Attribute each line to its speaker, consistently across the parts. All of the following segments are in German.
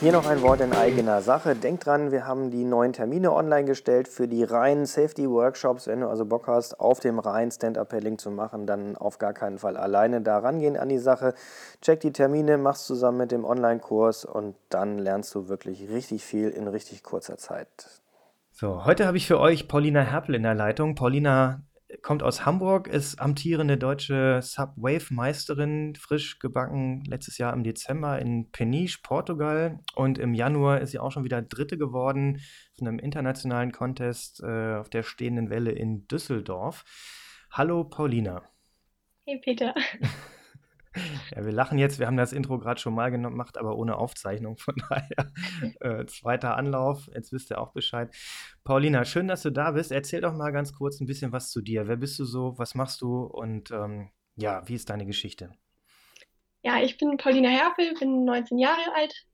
Speaker 1: Hier noch ein Wort in eigener Sache. Denk dran, wir haben die neuen Termine online gestellt für die reinen Safety-Workshops. Wenn du also Bock hast, auf dem reinen Stand-Up-Paddling zu machen, dann auf gar keinen Fall alleine da rangehen an die Sache. Check die Termine, mach's zusammen mit dem Online-Kurs und dann lernst du wirklich richtig viel in richtig kurzer Zeit. So, heute habe ich für euch Paulina Herpel in der Leitung. Paulina kommt aus Hamburg, ist amtierende deutsche Subwave-Meisterin, frisch gebacken letztes Jahr im Dezember in Peniche, Portugal. Und im Januar ist sie auch schon wieder Dritte geworden von einem internationalen Contest äh, auf der stehenden Welle in Düsseldorf. Hallo Paulina.
Speaker 2: Hey Peter.
Speaker 1: Ja, wir lachen jetzt, wir haben das Intro gerade schon mal gemacht, aber ohne Aufzeichnung. Von daher äh, zweiter Anlauf, jetzt wisst ihr auch Bescheid. Paulina, schön, dass du da bist. Erzähl doch mal ganz kurz ein bisschen was zu dir. Wer bist du so? Was machst du? Und ähm, ja, wie ist deine Geschichte?
Speaker 2: Ja, ich bin Paulina Herpel, bin 19 Jahre alt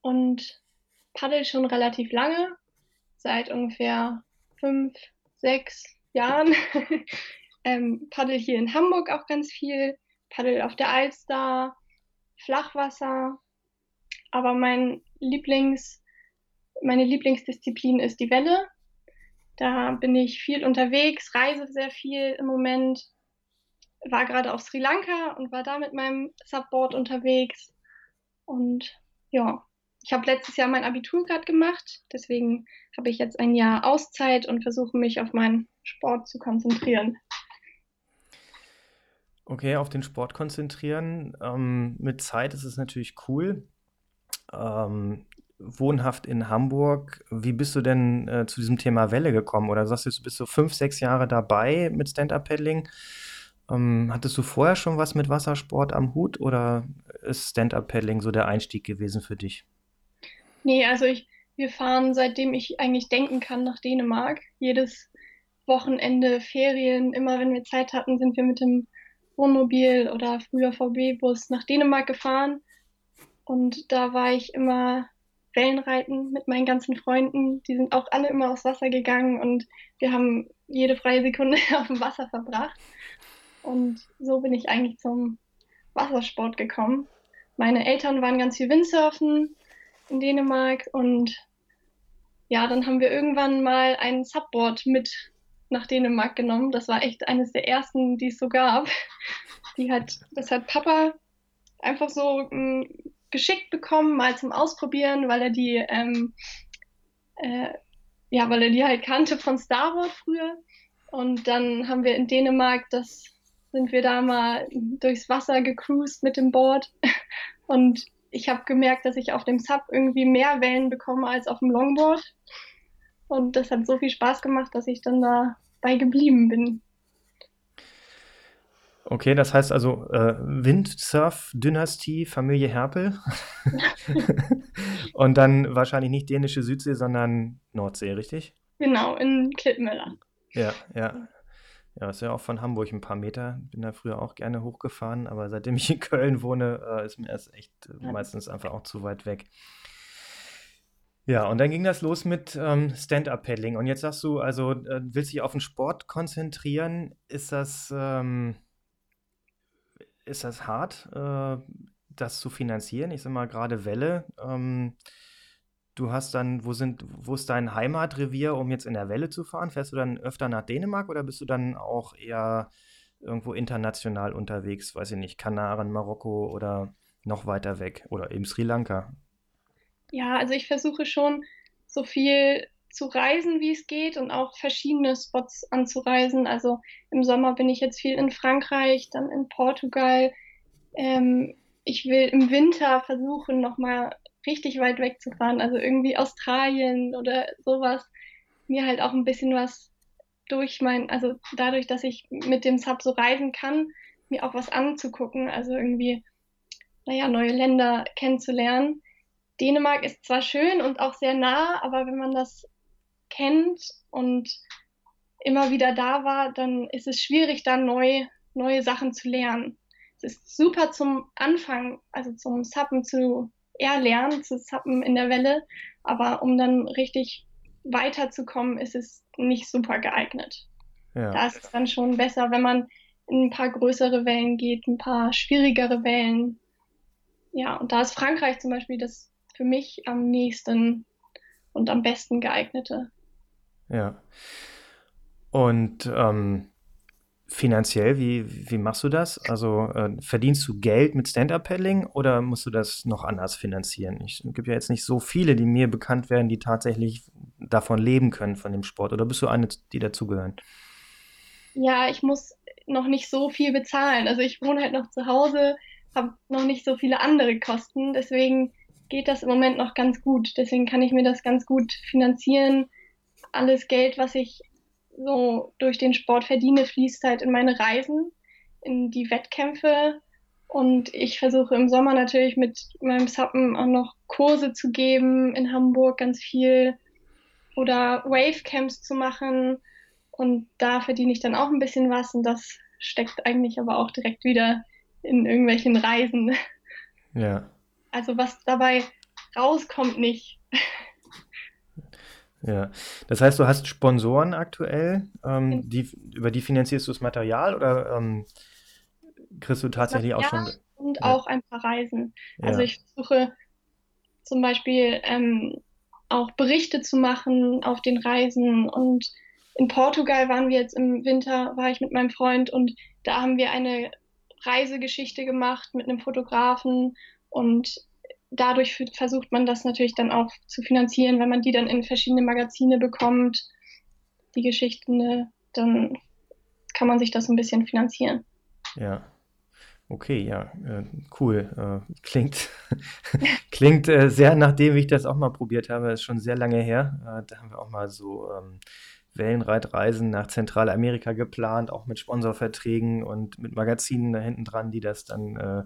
Speaker 2: und paddel schon relativ lange, seit ungefähr fünf, sechs Jahren. ähm, paddel hier in Hamburg auch ganz viel paddel auf der Alster, Flachwasser. Aber mein Lieblings, meine Lieblingsdisziplin ist die Welle. Da bin ich viel unterwegs, reise sehr viel im Moment. War gerade auf Sri Lanka und war da mit meinem Subboard unterwegs. Und ja, ich habe letztes Jahr mein Abitur gerade gemacht. Deswegen habe ich jetzt ein Jahr Auszeit und versuche mich auf meinen Sport zu konzentrieren.
Speaker 1: Okay, auf den Sport konzentrieren. Ähm, mit Zeit ist es natürlich cool. Ähm, wohnhaft in Hamburg. Wie bist du denn äh, zu diesem Thema Welle gekommen? Oder sagst du, du bist so fünf, sechs Jahre dabei mit Stand-Up-Paddling? Ähm, hattest du vorher schon was mit Wassersport am Hut oder ist Stand-Up-Paddling so der Einstieg gewesen für dich?
Speaker 2: Nee, also ich, wir fahren seitdem ich eigentlich denken kann nach Dänemark. Jedes Wochenende, Ferien, immer wenn wir Zeit hatten, sind wir mit dem Wohnmobil oder früher VB-Bus nach Dänemark gefahren. Und da war ich immer Wellenreiten mit meinen ganzen Freunden. Die sind auch alle immer aufs Wasser gegangen und wir haben jede freie Sekunde auf dem Wasser verbracht. Und so bin ich eigentlich zum Wassersport gekommen. Meine Eltern waren ganz viel Windsurfen in Dänemark und ja, dann haben wir irgendwann mal ein Subboard mit nach Dänemark genommen. Das war echt eines der ersten, die es so gab. Die hat, das hat Papa einfach so m, hm, geschickt bekommen, mal zum Ausprobieren, weil er die, ähm, äh, ja, weil er die halt kannte von Star Wars früher. Und dann haben wir in Dänemark, das sind wir da mal durchs Wasser gecruised mit dem Board. Und ich habe gemerkt, dass ich auf dem Sub irgendwie mehr Wellen bekomme als auf dem Longboard. Und das hat so viel Spaß gemacht, dass ich dann dabei geblieben bin.
Speaker 1: Okay, das heißt also äh, Windsurf-Dynastie, Familie Herpel. Und dann wahrscheinlich nicht dänische Südsee, sondern Nordsee, richtig?
Speaker 2: Genau, in Klittmüller.
Speaker 1: Ja, ja. Ja, ist ja auch von Hamburg ein paar Meter. Bin da früher auch gerne hochgefahren, aber seitdem ich in Köln wohne, äh, ist mir das echt äh, meistens einfach auch zu weit weg. Ja, und dann ging das los mit ähm, Stand-Up-Paddling. Und jetzt sagst du, also äh, willst dich auf den Sport konzentrieren. Ist das, ähm, ist das hart, äh, das zu finanzieren? Ich sag mal, gerade Welle. Ähm, du hast dann, wo sind, wo ist dein Heimatrevier, um jetzt in der Welle zu fahren? Fährst du dann öfter nach Dänemark oder bist du dann auch eher irgendwo international unterwegs? Weiß ich nicht, Kanaren, Marokko oder noch weiter weg oder eben Sri Lanka?
Speaker 2: Ja, also ich versuche schon so viel zu reisen, wie es geht und auch verschiedene Spots anzureisen. Also im Sommer bin ich jetzt viel in Frankreich, dann in Portugal. Ähm, ich will im Winter versuchen, nochmal richtig weit wegzufahren, also irgendwie Australien oder sowas. Mir halt auch ein bisschen was durch mein, also dadurch, dass ich mit dem Sub so reisen kann, mir auch was anzugucken, also irgendwie, naja, neue Länder kennenzulernen. Dänemark ist zwar schön und auch sehr nah, aber wenn man das kennt und immer wieder da war, dann ist es schwierig, da neu neue Sachen zu lernen. Es ist super zum Anfang, also zum Suppen zu erlernen, zu Suppen in der Welle, aber um dann richtig weiterzukommen, ist es nicht super geeignet. Ja. Da ist es dann schon besser, wenn man in ein paar größere Wellen geht, ein paar schwierigere Wellen. Ja, und da ist Frankreich zum Beispiel das für mich am nächsten und am besten geeignete.
Speaker 1: Ja. Und ähm, finanziell, wie, wie machst du das? Also äh, verdienst du Geld mit Stand-Up-Paddling oder musst du das noch anders finanzieren? es gibt ja jetzt nicht so viele, die mir bekannt werden, die tatsächlich davon leben können, von dem Sport. Oder bist du eine, die dazugehören?
Speaker 2: Ja, ich muss noch nicht so viel bezahlen. Also ich wohne halt noch zu Hause, habe noch nicht so viele andere Kosten. Deswegen geht das im Moment noch ganz gut. Deswegen kann ich mir das ganz gut finanzieren. Alles Geld, was ich so durch den Sport verdiene, fließt halt in meine Reisen, in die Wettkämpfe. Und ich versuche im Sommer natürlich mit meinem Suppen auch noch Kurse zu geben, in Hamburg ganz viel oder Wavecamps zu machen. Und da verdiene ich dann auch ein bisschen was und das steckt eigentlich aber auch direkt wieder in irgendwelchen Reisen.
Speaker 1: Ja.
Speaker 2: Also was dabei rauskommt nicht.
Speaker 1: Ja, das heißt, du hast Sponsoren aktuell, ähm, die, über die finanzierst du das Material oder ähm, kriegst du tatsächlich auch schon.
Speaker 2: Und ja. auch ein paar Reisen. Also ja. ich versuche zum Beispiel ähm, auch Berichte zu machen auf den Reisen und in Portugal waren wir jetzt im Winter, war ich mit meinem Freund und da haben wir eine Reisegeschichte gemacht mit einem Fotografen und dadurch versucht man das natürlich dann auch zu finanzieren, wenn man die dann in verschiedene Magazine bekommt, die Geschichten, ne, dann kann man sich das ein bisschen finanzieren.
Speaker 1: Ja. Okay, ja, äh, cool. Äh, klingt klingt äh, sehr, nachdem ich das auch mal probiert habe, ist schon sehr lange her. Äh, da haben wir auch mal so ähm, Wellenreitreisen nach Zentralamerika geplant, auch mit Sponsorverträgen und mit Magazinen da hinten dran, die das dann äh,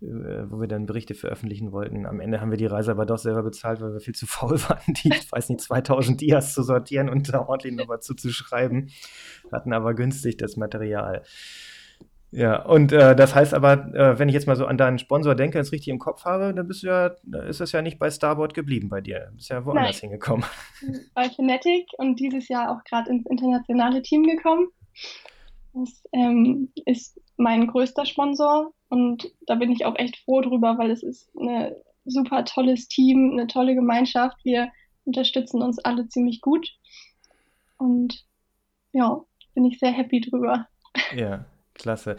Speaker 1: wo wir dann Berichte veröffentlichen wollten. Am Ende haben wir die Reise aber doch selber bezahlt, weil wir viel zu faul waren, die, ich weiß nicht, 2000 Dias zu sortieren und da ordentlich noch was zuzuschreiben. Hatten aber günstig das Material. Ja, und äh, das heißt aber, äh, wenn ich jetzt mal so an deinen Sponsor denke, es richtig im Kopf habe, dann bist du ja, ist das ja nicht bei Starboard geblieben bei dir. Du bist ja woanders Nein. hingekommen.
Speaker 2: Bei Kinetic und dieses Jahr auch gerade ins internationale Team gekommen. Das ähm, ist mein größter Sponsor und da bin ich auch echt froh drüber, weil es ist ein super tolles Team, eine tolle Gemeinschaft. Wir unterstützen uns alle ziemlich gut. Und ja, bin ich sehr happy drüber.
Speaker 1: Ja, klasse.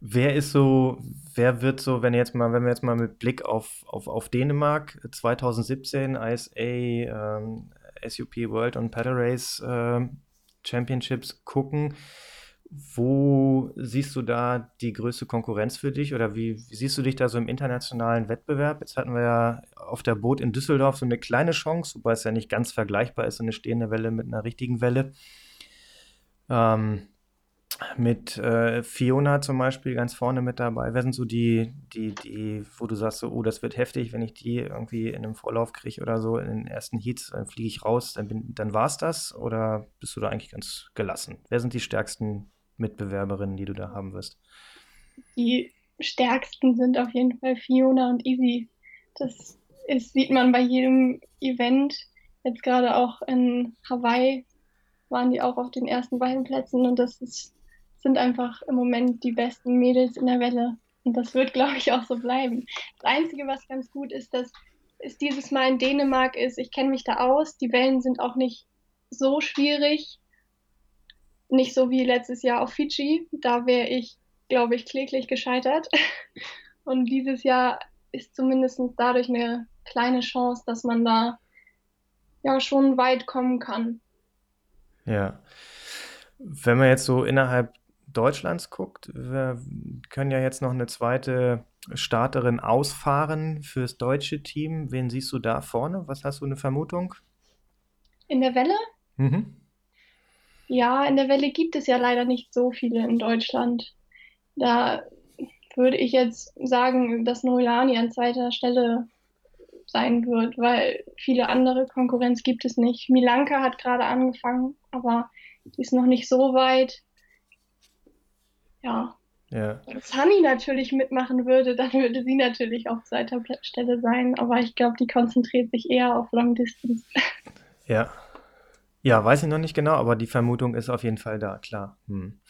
Speaker 1: Wer ist so, wer wird so, wenn jetzt mal, wenn wir jetzt mal mit Blick auf, auf, auf Dänemark 2017 ISA ähm, SUP World und Paddle Race äh, Championships gucken, wo siehst du da die größte Konkurrenz für dich oder wie, wie, siehst du dich da so im internationalen Wettbewerb? Jetzt hatten wir ja auf der Boot in Düsseldorf so eine kleine Chance, wobei es ja nicht ganz vergleichbar ist, so eine stehende Welle mit einer richtigen Welle. Ähm, mit äh, Fiona zum Beispiel ganz vorne mit dabei. Wer sind so die, die, die, wo du sagst, so, oh, das wird heftig, wenn ich die irgendwie in einem Vorlauf kriege oder so, in den ersten Heats, dann fliege ich raus, dann, dann war es das? Oder bist du da eigentlich ganz gelassen? Wer sind die stärksten Mitbewerberinnen, die du da haben wirst?
Speaker 2: Die stärksten sind auf jeden Fall Fiona und Easy. Das ist, sieht man bei jedem Event. Jetzt gerade auch in Hawaii waren die auch auf den ersten beiden Plätzen und das ist, sind einfach im Moment die besten Mädels in der Welle. Und das wird, glaube ich, auch so bleiben. Das Einzige, was ganz gut ist, dass es dieses Mal in Dänemark ist. Ich kenne mich da aus. Die Wellen sind auch nicht so schwierig. Nicht so wie letztes Jahr auf Fidschi. Da wäre ich, glaube ich, kläglich gescheitert. Und dieses Jahr ist zumindest dadurch eine kleine Chance, dass man da ja schon weit kommen kann.
Speaker 1: Ja. Wenn man jetzt so innerhalb Deutschlands guckt, wir können ja jetzt noch eine zweite Starterin ausfahren fürs deutsche Team. Wen siehst du da vorne? Was hast du eine Vermutung?
Speaker 2: In der Welle? Mhm. Ja, in der Welle gibt es ja leider nicht so viele in Deutschland. Da würde ich jetzt sagen, dass Noilani an zweiter Stelle sein wird, weil viele andere Konkurrenz gibt es nicht. Milanka hat gerade angefangen, aber die ist noch nicht so weit. ja, ja. Wenn Sunny natürlich mitmachen würde, dann würde sie natürlich auf zweiter Stelle sein. Aber ich glaube, die konzentriert sich eher auf Long Distance.
Speaker 1: Ja. Ja, weiß ich noch nicht genau, aber die Vermutung ist auf jeden Fall da, klar. Hm.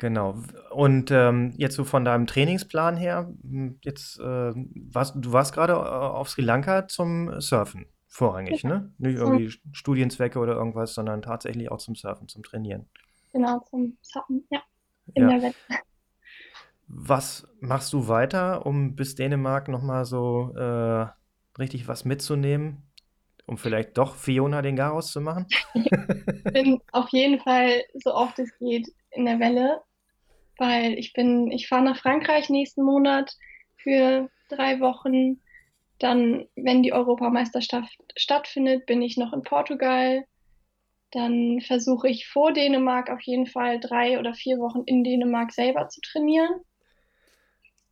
Speaker 1: Genau. Und ähm, jetzt so von deinem Trainingsplan her, hm, jetzt äh, warst, du warst gerade äh, auf Sri Lanka zum Surfen, vorrangig, ja. ne? Nicht irgendwie mhm. Studienzwecke oder irgendwas, sondern tatsächlich auch zum Surfen, zum Trainieren.
Speaker 2: Genau, zum Surfen, ja. In ja. der Welt.
Speaker 1: Was machst du weiter, um bis Dänemark nochmal so äh, richtig was mitzunehmen? Um vielleicht doch Fiona den Garaus zu machen?
Speaker 2: ich bin auf jeden Fall so oft es geht in der Welle, weil ich bin, ich fahre nach Frankreich nächsten Monat für drei Wochen. Dann, wenn die Europameisterschaft stattfindet, bin ich noch in Portugal. Dann versuche ich vor Dänemark auf jeden Fall drei oder vier Wochen in Dänemark selber zu trainieren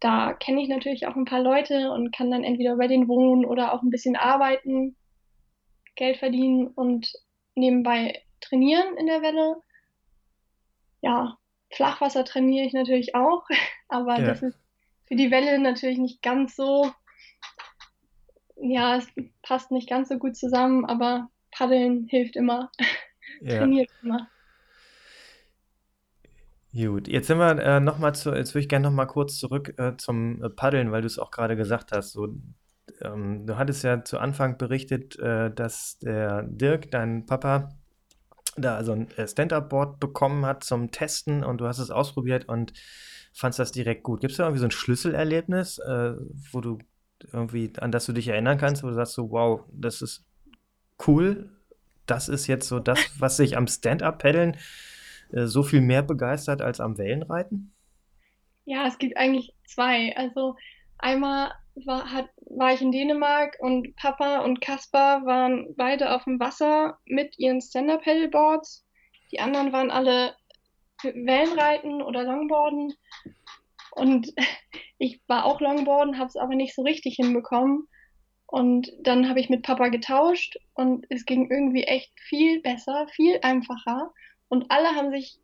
Speaker 2: da kenne ich natürlich auch ein paar Leute und kann dann entweder bei denen wohnen oder auch ein bisschen arbeiten, Geld verdienen und nebenbei trainieren in der Welle. Ja, Flachwasser trainiere ich natürlich auch, aber ja. das ist für die Welle natürlich nicht ganz so, ja, es passt nicht ganz so gut zusammen, aber Paddeln hilft immer, ja. trainiert immer.
Speaker 1: Gut, jetzt sind wir äh, noch mal zu, jetzt würde ich gerne noch mal kurz zurück äh, zum äh, Paddeln, weil du es auch gerade gesagt hast. So, ähm, du hattest ja zu Anfang berichtet, äh, dass der Dirk, dein Papa, da also ein äh, Stand-Up-Board bekommen hat zum Testen und du hast es ausprobiert und fandest das direkt gut. Gibt es da irgendwie so ein Schlüsselerlebnis, äh, wo du irgendwie, an das du dich erinnern kannst, wo du sagst so, wow, das ist cool, das ist jetzt so das, was sich am Stand-Up-Paddeln äh, so viel mehr begeistert als am Wellenreiten?
Speaker 2: Ja, es gibt eigentlich zwei. Also einmal war, hat, war ich in Dänemark und Papa und Kaspar waren beide auf dem Wasser mit ihren Stand-Up-Paddleboards. Die anderen waren alle Wellenreiten oder Longboarden. Und ich war auch Longboarden, habe es aber nicht so richtig hinbekommen. Und dann habe ich mit Papa getauscht und es ging irgendwie echt viel besser, viel einfacher. Und alle haben sich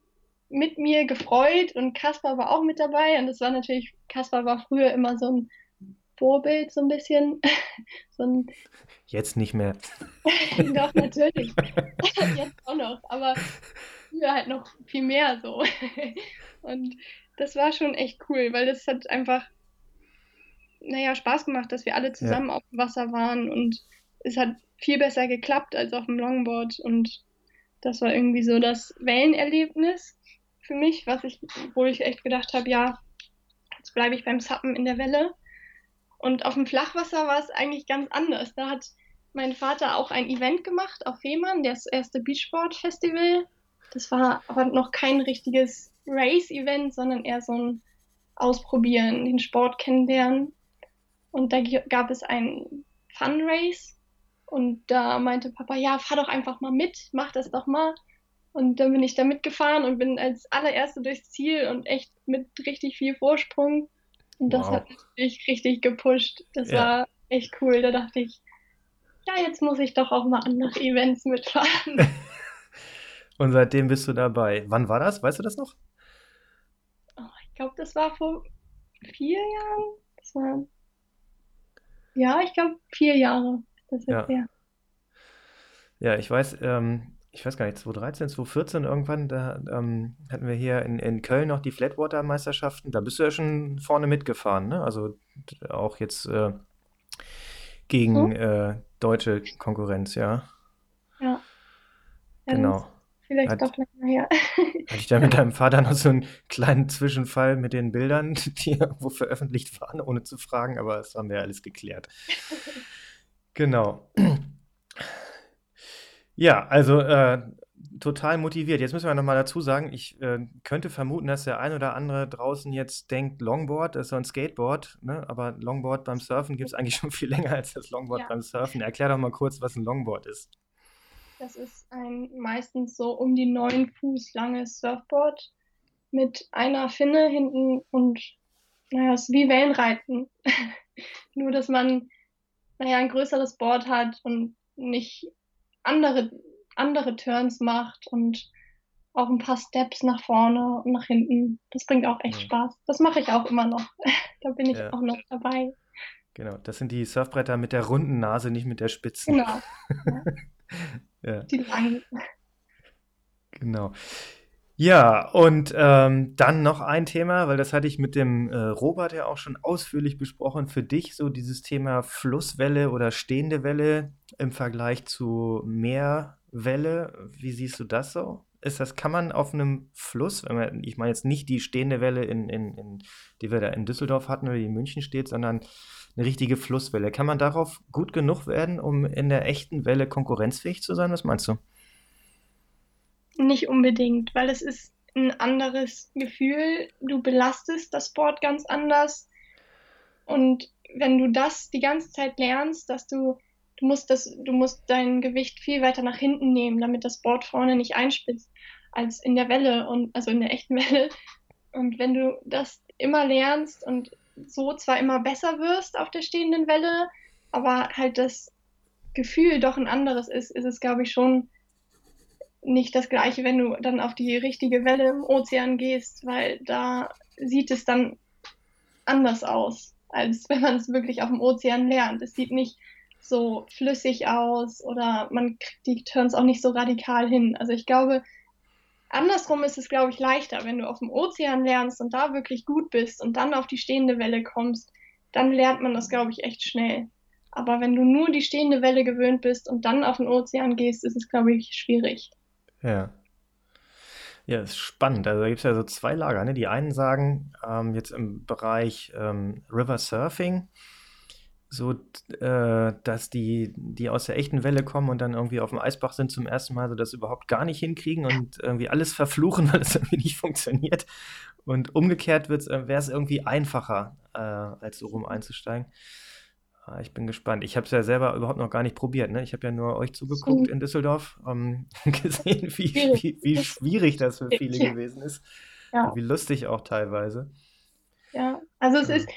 Speaker 2: mit mir gefreut und Kaspar war auch mit dabei. Und das war natürlich, Kaspar war früher immer so ein Vorbild, so ein bisschen. so ein
Speaker 1: Jetzt nicht mehr.
Speaker 2: Doch, natürlich. Jetzt auch noch. Aber früher halt noch viel mehr so. und das war schon echt cool, weil das hat einfach, naja, Spaß gemacht, dass wir alle zusammen ja. auf dem Wasser waren und es hat viel besser geklappt als auf dem Longboard und das war irgendwie so das Wellenerlebnis für mich, was ich, wo ich echt gedacht habe, ja, jetzt bleibe ich beim Sappen in der Welle. Und auf dem Flachwasser war es eigentlich ganz anders. Da hat mein Vater auch ein Event gemacht auf Fehmarn, das erste Beachboard Festival. Das war aber noch kein richtiges Race-Event, sondern eher so ein Ausprobieren, den Sport kennenlernen. Und da gab es ein Fun Race und da meinte Papa, ja, fahr doch einfach mal mit, mach das doch mal. Und dann bin ich da mitgefahren und bin als allererste durchs Ziel und echt mit richtig viel Vorsprung. Und das wow. hat mich richtig gepusht. Das ja. war echt cool. Da dachte ich, ja, jetzt muss ich doch auch mal andere Events mitfahren.
Speaker 1: und seitdem bist du dabei. Wann war das? Weißt du das noch?
Speaker 2: Oh, ich glaube, das war vor vier Jahren. Das war. Ja, ich glaube, vier Jahre. Das
Speaker 1: ja. Her. Ja, ich weiß, ähm, ich weiß gar nicht, 2013, 2014 irgendwann, da ähm, hatten wir hier in, in Köln noch die Flatwater-Meisterschaften. Da bist du ja schon vorne mitgefahren, ne? Also auch jetzt äh, gegen äh, deutsche Konkurrenz, ja.
Speaker 2: Ja.
Speaker 1: Genau.
Speaker 2: Vielleicht hat, doch länger her.
Speaker 1: Hatte ich da mit deinem Vater noch so einen kleinen Zwischenfall mit den Bildern, die irgendwo veröffentlicht waren, ohne zu fragen, aber das haben wir alles geklärt. Genau. Ja, also äh, total motiviert. Jetzt müssen wir nochmal dazu sagen, ich äh, könnte vermuten, dass der ein oder andere draußen jetzt denkt, Longboard ist so ein Skateboard, ne? aber Longboard beim Surfen gibt es eigentlich schon viel länger als das Longboard ja. beim Surfen. Erklär doch mal kurz, was ein Longboard ist.
Speaker 2: Das ist ein meistens so um die neun Fuß langes Surfboard mit einer Finne hinten und naja, es ist wie Wellenreiten. Nur, dass man naja, ein größeres Board hat und nicht andere, andere Turns macht und auch ein paar Steps nach vorne und nach hinten. Das bringt auch echt ja. Spaß. Das mache ich auch immer noch. da bin ich ja. auch noch dabei.
Speaker 1: Genau, das sind die Surfbretter mit der runden Nase, nicht mit der spitzen.
Speaker 2: Genau. ja. Die langen.
Speaker 1: Genau. Ja, und ähm, dann noch ein Thema, weil das hatte ich mit dem äh, Robert ja auch schon ausführlich besprochen. Für dich so dieses Thema Flusswelle oder stehende Welle im Vergleich zu Meerwelle. Wie siehst du das so? Ist das, kann man auf einem Fluss, wenn man, ich meine jetzt nicht die stehende Welle, in, in, in, die wir da in Düsseldorf hatten oder die in München steht, sondern eine richtige Flusswelle. Kann man darauf gut genug werden, um in der echten Welle konkurrenzfähig zu sein? Was meinst du?
Speaker 2: Nicht unbedingt, weil es ist ein anderes Gefühl. Du belastest das Board ganz anders. Und wenn du das die ganze Zeit lernst, dass du, du musst das, du musst dein Gewicht viel weiter nach hinten nehmen, damit das Board vorne nicht einspitzt, als in der Welle und also in der echten Welle. Und wenn du das immer lernst und so zwar immer besser wirst auf der stehenden Welle, aber halt das Gefühl doch ein anderes ist, ist es, glaube ich, schon nicht das gleiche, wenn du dann auf die richtige Welle im Ozean gehst, weil da sieht es dann anders aus, als wenn man es wirklich auf dem Ozean lernt. Es sieht nicht so flüssig aus oder man kriegt die Turns auch nicht so radikal hin. Also ich glaube, andersrum ist es, glaube ich, leichter, wenn du auf dem Ozean lernst und da wirklich gut bist und dann auf die stehende Welle kommst, dann lernt man das, glaube ich, echt schnell. Aber wenn du nur die stehende Welle gewöhnt bist und dann auf den Ozean gehst, ist es, glaube ich, schwierig.
Speaker 1: Ja. Ja, ist spannend. Also da gibt es ja so zwei Lager. Ne? Die einen sagen, ähm, jetzt im Bereich ähm, River Surfing, so, äh, dass die, die aus der echten Welle kommen und dann irgendwie auf dem Eisbach sind zum ersten Mal, so das überhaupt gar nicht hinkriegen und irgendwie alles verfluchen, weil es irgendwie nicht funktioniert. Und umgekehrt äh, wäre es irgendwie einfacher, äh, als so rum einzusteigen. Ah, ich bin gespannt. Ich habe es ja selber überhaupt noch gar nicht probiert. Ne? Ich habe ja nur euch zugeguckt in Düsseldorf, ähm, gesehen, wie, wie, wie, schwierig das für viele ja. gewesen ist. Ja. Wie lustig auch teilweise.
Speaker 2: Ja, also es ja. ist,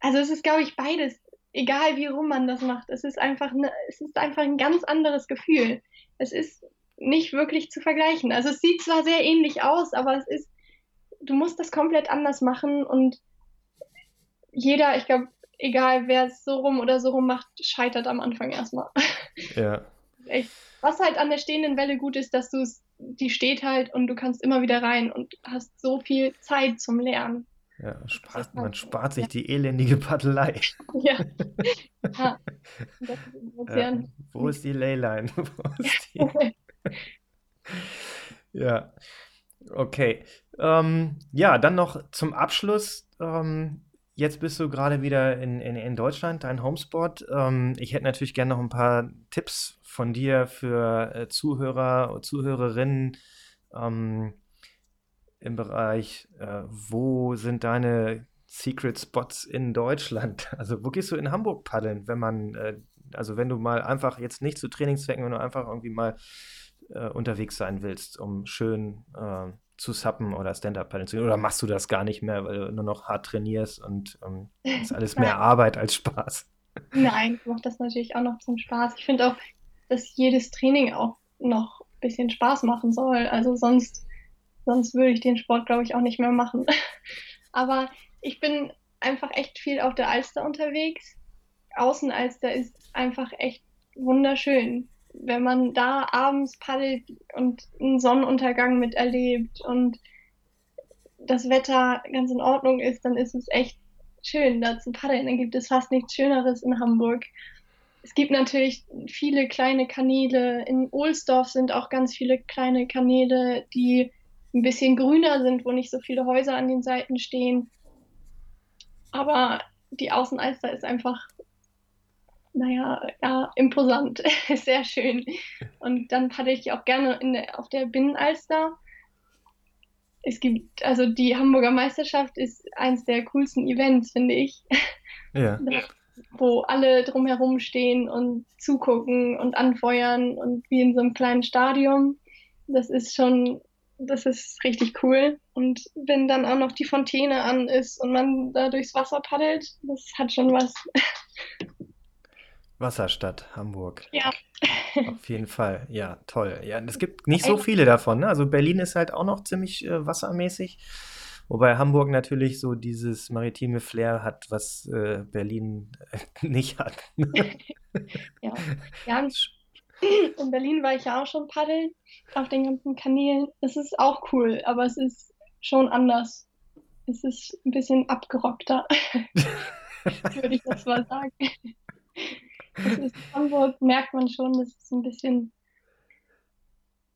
Speaker 2: also es ist, glaube ich, beides. Egal wie rum man das macht. Es ist einfach ne, es ist einfach ein ganz anderes Gefühl. Es ist nicht wirklich zu vergleichen. Also es sieht zwar sehr ähnlich aus, aber es ist, du musst das komplett anders machen und jeder, ich glaube, egal wer es so rum oder so rum macht, scheitert am Anfang erstmal.
Speaker 1: Ja.
Speaker 2: Echt. Was halt an der stehenden Welle gut ist, dass du es, die steht halt und du kannst immer wieder rein und hast so viel Zeit zum Lernen.
Speaker 1: Ja, spart, man spart sich ja. die elendige Paddelei.
Speaker 2: Ja.
Speaker 1: ja. ja. Wo ist die Leyline? Ist die? ja. Okay. Ähm, ja, dann noch zum Abschluss. Ähm, Jetzt bist du gerade wieder in, in, in Deutschland, dein Homespot. Ähm, ich hätte natürlich gerne noch ein paar Tipps von dir für äh, Zuhörer, Zuhörerinnen ähm, im Bereich, äh, wo sind deine Secret Spots in Deutschland? Also wo gehst du in Hamburg paddeln, wenn man, äh, also wenn du mal einfach jetzt nicht zu Trainingszwecken, wenn du einfach irgendwie mal äh, unterwegs sein willst, um schön äh, zu suppen oder Stand-Up-Paddeln zu gehen? Oder machst du das gar nicht mehr, weil du nur noch hart trainierst und ähm, ist alles mehr Arbeit als Spaß?
Speaker 2: Nein, ich mache das natürlich auch noch zum Spaß. Ich finde auch, dass jedes Training auch noch ein bisschen Spaß machen soll. Also sonst, sonst würde ich den Sport, glaube ich, auch nicht mehr machen. Aber ich bin einfach echt viel auf der Alster unterwegs. Außenalster ist einfach echt wunderschön wenn man da abends paddelt und einen Sonnenuntergang miterlebt und das Wetter ganz in Ordnung ist, dann ist es echt schön, da zu paddeln. Dann gibt es fast nichts Schöneres in Hamburg. Es gibt natürlich viele kleine Kanäle. In Ohlsdorf sind auch ganz viele kleine Kanäle, die ein bisschen grüner sind, wo nicht so viele Häuser an den Seiten stehen. Aber die Außenalster ist einfach naja, ja, imposant, sehr schön. Und dann paddel ich auch gerne der, auf der Binnenalster. Es gibt, also die Hamburger Meisterschaft ist eins der coolsten Events, finde ich.
Speaker 1: Ja.
Speaker 2: Wo alle drumherum stehen und zugucken und anfeuern und wie in so einem kleinen Stadion. Das ist schon, das ist richtig cool. Und wenn dann auch noch die Fontäne an ist und man da durchs Wasser paddelt, das hat schon was.
Speaker 1: Wasserstadt, Hamburg.
Speaker 2: Ja.
Speaker 1: Auf jeden Fall, ja, toll. Ja, es gibt nicht so viele davon. Ne? Also Berlin ist halt auch noch ziemlich äh, wassermäßig. Wobei Hamburg natürlich so dieses maritime Flair hat, was äh, Berlin äh, nicht hat.
Speaker 2: ja. ja, in Berlin war ich ja auch schon paddeln auf den ganzen Kanälen. Es ist auch cool, aber es ist schon anders. Es ist ein bisschen abgerockter, würde ich das mal sagen. In Hamburg merkt man schon, das ist ein bisschen.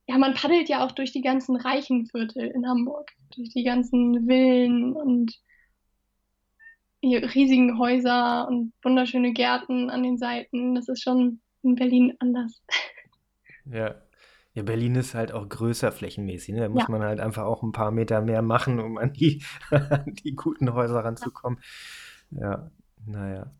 Speaker 2: Ja, man paddelt ja auch durch die ganzen reichen Viertel in Hamburg, durch die ganzen Villen und riesigen Häuser und wunderschöne Gärten an den Seiten. Das ist schon in Berlin anders.
Speaker 1: Ja. Ja, Berlin ist halt auch größer flächenmäßig. Ne? Da muss ja. man halt einfach auch ein paar Meter mehr machen, um an die, an die guten Häuser ranzukommen. Ja, ja naja.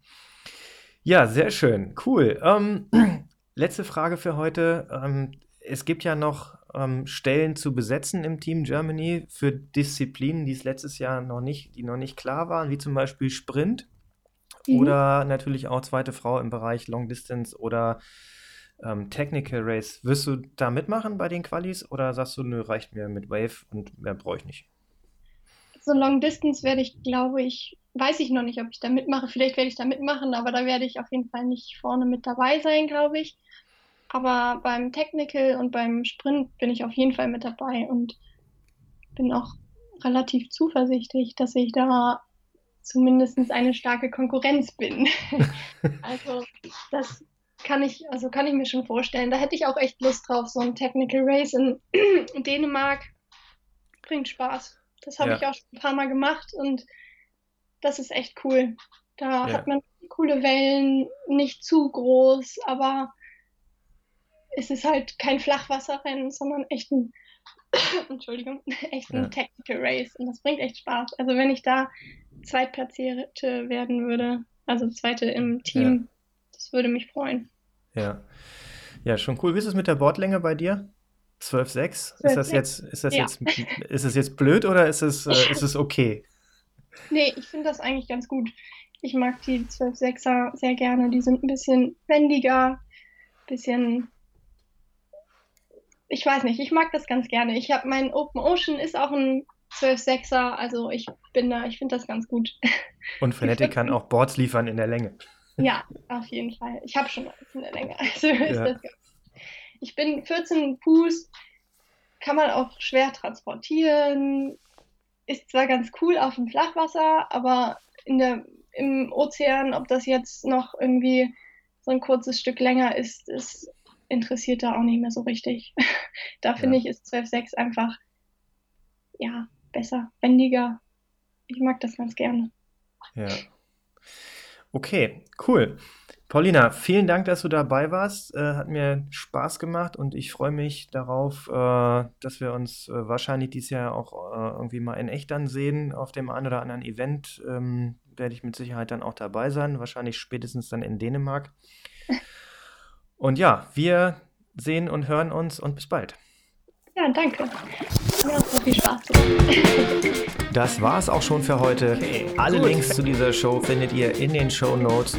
Speaker 1: Ja, sehr schön. Cool. Ähm, letzte Frage für heute. Ähm, es gibt ja noch ähm, Stellen zu besetzen im Team Germany für Disziplinen, die es letztes Jahr noch nicht, die noch nicht klar waren, wie zum Beispiel Sprint mhm. oder natürlich auch zweite Frau im Bereich Long Distance oder ähm, Technical Race. Wirst du da mitmachen bei den Qualis oder sagst du, nö, reicht mir mit Wave und mehr brauche ich nicht?
Speaker 2: So Long Distance werde ich, glaube ich, weiß ich noch nicht, ob ich da mitmache. Vielleicht werde ich da mitmachen, aber da werde ich auf jeden Fall nicht vorne mit dabei sein, glaube ich. Aber beim Technical und beim Sprint bin ich auf jeden Fall mit dabei und bin auch relativ zuversichtlich, dass ich da zumindest eine starke Konkurrenz bin. also das kann ich, also kann ich mir schon vorstellen. Da hätte ich auch echt Lust drauf, so ein Technical Race in, in Dänemark. Bringt Spaß. Das habe ja. ich auch schon ein paar Mal gemacht und das ist echt cool. Da ja. hat man coole Wellen, nicht zu groß, aber es ist halt kein Flachwasserrennen, sondern echt ein, Entschuldigung, echt ein ja. Technical Race und das bringt echt Spaß. Also wenn ich da Zweitplatzierte werden würde, also Zweite im Team, ja. das würde mich freuen.
Speaker 1: Ja. Ja, schon cool. Wie ist es mit der Bordlänge bei dir? 12,6? Ist das jetzt, ist das ja. jetzt, ist es jetzt blöd oder ist es, äh, ist es okay?
Speaker 2: Nee, ich finde das eigentlich ganz gut. Ich mag die 12,6er sehr gerne. Die sind ein bisschen wendiger, ein bisschen. Ich weiß nicht, ich mag das ganz gerne. Ich habe mein Open Ocean ist auch ein 12,6er, also ich bin da, ich finde das ganz gut.
Speaker 1: Und Fnatic kann auch Boards liefern in der Länge.
Speaker 2: Ja, auf jeden Fall. Ich habe schon alles in der Länge. Also ist ja. das ganz ich bin 14 Fuß, kann man auch schwer transportieren, ist zwar ganz cool auf dem Flachwasser, aber in der, im Ozean, ob das jetzt noch irgendwie so ein kurzes Stück länger ist, ist interessiert da auch nicht mehr so richtig. da finde ja. ich, ist 12.6 einfach ja, besser, wendiger. Ich mag das ganz gerne.
Speaker 1: Ja. Okay, cool. Paulina, vielen Dank, dass du dabei warst. Äh, hat mir Spaß gemacht und ich freue mich darauf, äh, dass wir uns äh, wahrscheinlich dieses Jahr auch äh, irgendwie mal in echt dann sehen. Auf dem einen oder anderen Event ähm, werde ich mit Sicherheit dann auch dabei sein, wahrscheinlich spätestens dann in Dänemark. Und ja, wir sehen und hören uns und bis bald.
Speaker 2: Ja, danke. Mir hat so viel Spaß
Speaker 1: Das war es auch schon für heute. Alle Links zu dieser Show findet ihr in den Show Notes.